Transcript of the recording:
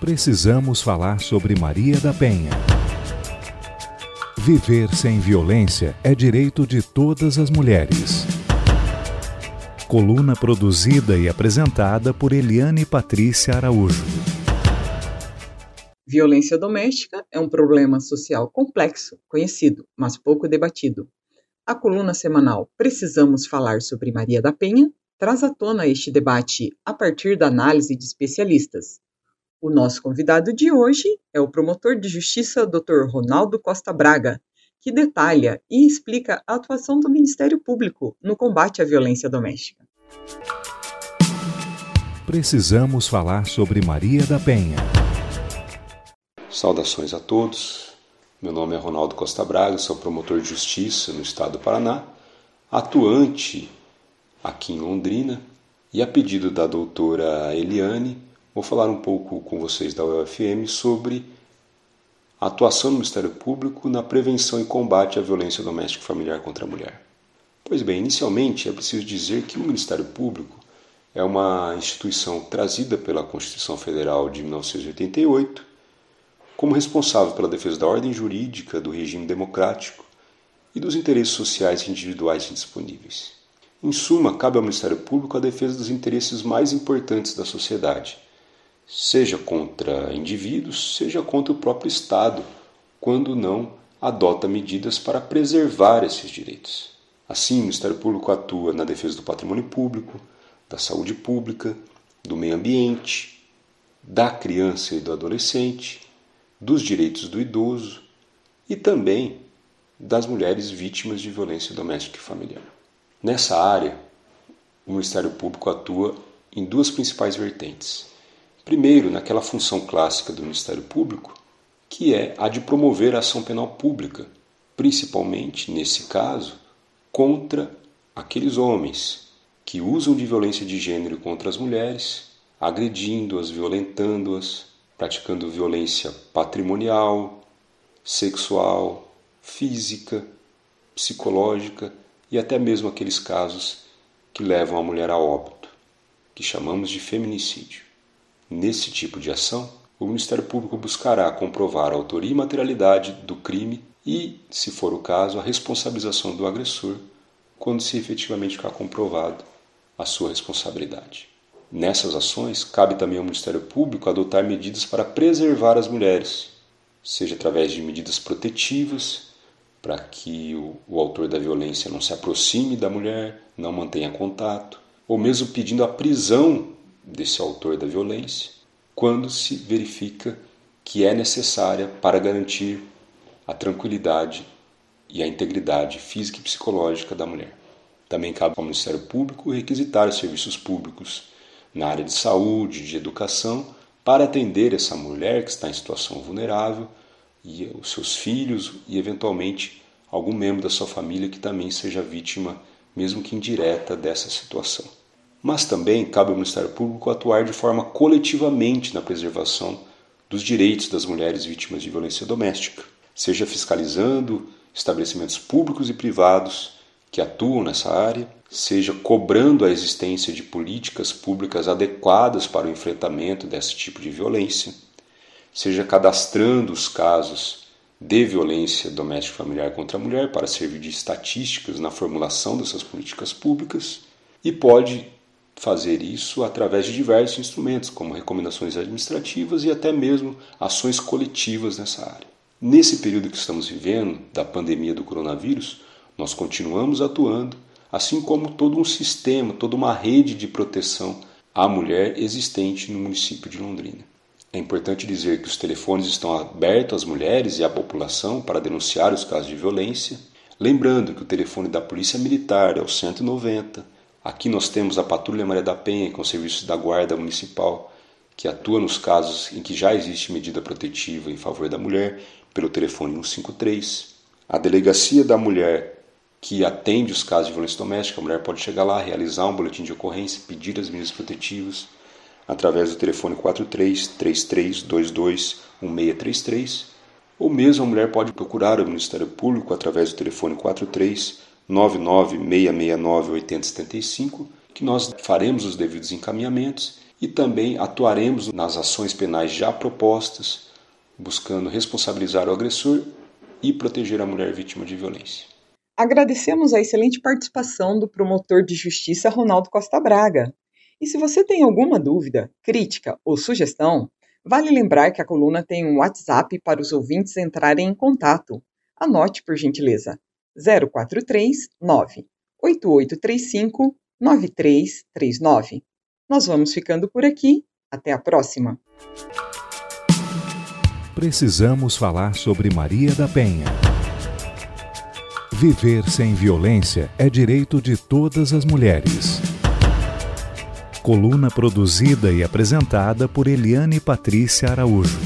Precisamos falar sobre Maria da Penha. Viver sem violência é direito de todas as mulheres. Coluna produzida e apresentada por Eliane Patrícia Araújo. Violência doméstica é um problema social complexo, conhecido, mas pouco debatido. A coluna semanal Precisamos Falar sobre Maria da Penha traz à tona este debate a partir da análise de especialistas. O nosso convidado de hoje é o promotor de justiça Dr. Ronaldo Costa Braga, que detalha e explica a atuação do Ministério Público no combate à violência doméstica. Precisamos falar sobre Maria da Penha. Saudações a todos. Meu nome é Ronaldo Costa Braga, sou promotor de justiça no estado do Paraná, atuante aqui em Londrina, e a pedido da doutora Eliane, vou falar um pouco com vocês da UFM sobre a atuação do Ministério Público na prevenção e combate à violência doméstica e familiar contra a mulher. Pois bem, inicialmente é preciso dizer que o Ministério Público é uma instituição trazida pela Constituição Federal de 1988 como responsável pela defesa da ordem jurídica, do regime democrático e dos interesses sociais individuais indisponíveis. Em suma, cabe ao Ministério Público a defesa dos interesses mais importantes da sociedade, seja contra indivíduos, seja contra o próprio Estado, quando não adota medidas para preservar esses direitos. Assim, o Ministério Público atua na defesa do patrimônio público, da saúde pública, do meio ambiente, da criança e do adolescente, dos direitos do idoso e também das mulheres vítimas de violência doméstica e familiar. Nessa área, o Ministério Público atua em duas principais vertentes. Primeiro, naquela função clássica do Ministério Público, que é a de promover a ação penal pública, principalmente, nesse caso, contra aqueles homens que usam de violência de gênero contra as mulheres, agredindo-as, violentando-as, praticando violência patrimonial, sexual, física, psicológica e até mesmo aqueles casos que levam a mulher a óbito, que chamamos de feminicídio. Nesse tipo de ação, o Ministério Público buscará comprovar a autoria e materialidade do crime e, se for o caso, a responsabilização do agressor quando se efetivamente ficar comprovado a sua responsabilidade. Nessas ações, cabe também ao Ministério Público adotar medidas para preservar as mulheres, seja através de medidas protetivas, para que o, o autor da violência não se aproxime da mulher, não mantenha contato, ou mesmo pedindo a prisão desse autor da violência, quando se verifica que é necessária para garantir a tranquilidade e a integridade física e psicológica da mulher. Também cabe ao Ministério Público requisitar os serviços públicos na área de saúde, de educação, para atender essa mulher que está em situação vulnerável e os seus filhos e, eventualmente, algum membro da sua família que também seja vítima, mesmo que indireta, dessa situação. Mas também cabe ao Ministério Público atuar de forma coletivamente na preservação dos direitos das mulheres vítimas de violência doméstica, seja fiscalizando estabelecimentos públicos e privados que atuam nessa área, seja cobrando a existência de políticas públicas adequadas para o enfrentamento desse tipo de violência, seja cadastrando os casos de violência doméstica familiar contra a mulher para servir de estatísticas na formulação dessas políticas públicas e pode fazer isso através de diversos instrumentos, como recomendações administrativas e até mesmo ações coletivas nessa área. Nesse período que estamos vivendo, da pandemia do coronavírus, nós continuamos atuando, assim como todo um sistema, toda uma rede de proteção à mulher existente no município de Londrina. É importante dizer que os telefones estão abertos às mulheres e à população para denunciar os casos de violência. Lembrando que o telefone da Polícia Militar é o 190. Aqui nós temos a Patrulha Maria da Penha com serviços da Guarda Municipal, que atua nos casos em que já existe medida protetiva em favor da mulher, pelo telefone 153. A Delegacia da Mulher, que atende os casos de violência doméstica, a mulher pode chegar lá, realizar um boletim de ocorrência, pedir as medidas protetivas através do telefone 43 3322 1633, ou mesmo a mulher pode procurar o Ministério Público através do telefone 43 99669 8075, que nós faremos os devidos encaminhamentos e também atuaremos nas ações penais já propostas, buscando responsabilizar o agressor e proteger a mulher vítima de violência. Agradecemos a excelente participação do promotor de justiça Ronaldo Costa Braga. E se você tem alguma dúvida, crítica ou sugestão, vale lembrar que a coluna tem um WhatsApp para os ouvintes entrarem em contato. Anote, por gentileza: 043 9 8835 9339. Nós vamos ficando por aqui. Até a próxima. Precisamos falar sobre Maria da Penha. Viver sem violência é direito de todas as mulheres. Coluna produzida e apresentada por Eliane Patrícia Araújo.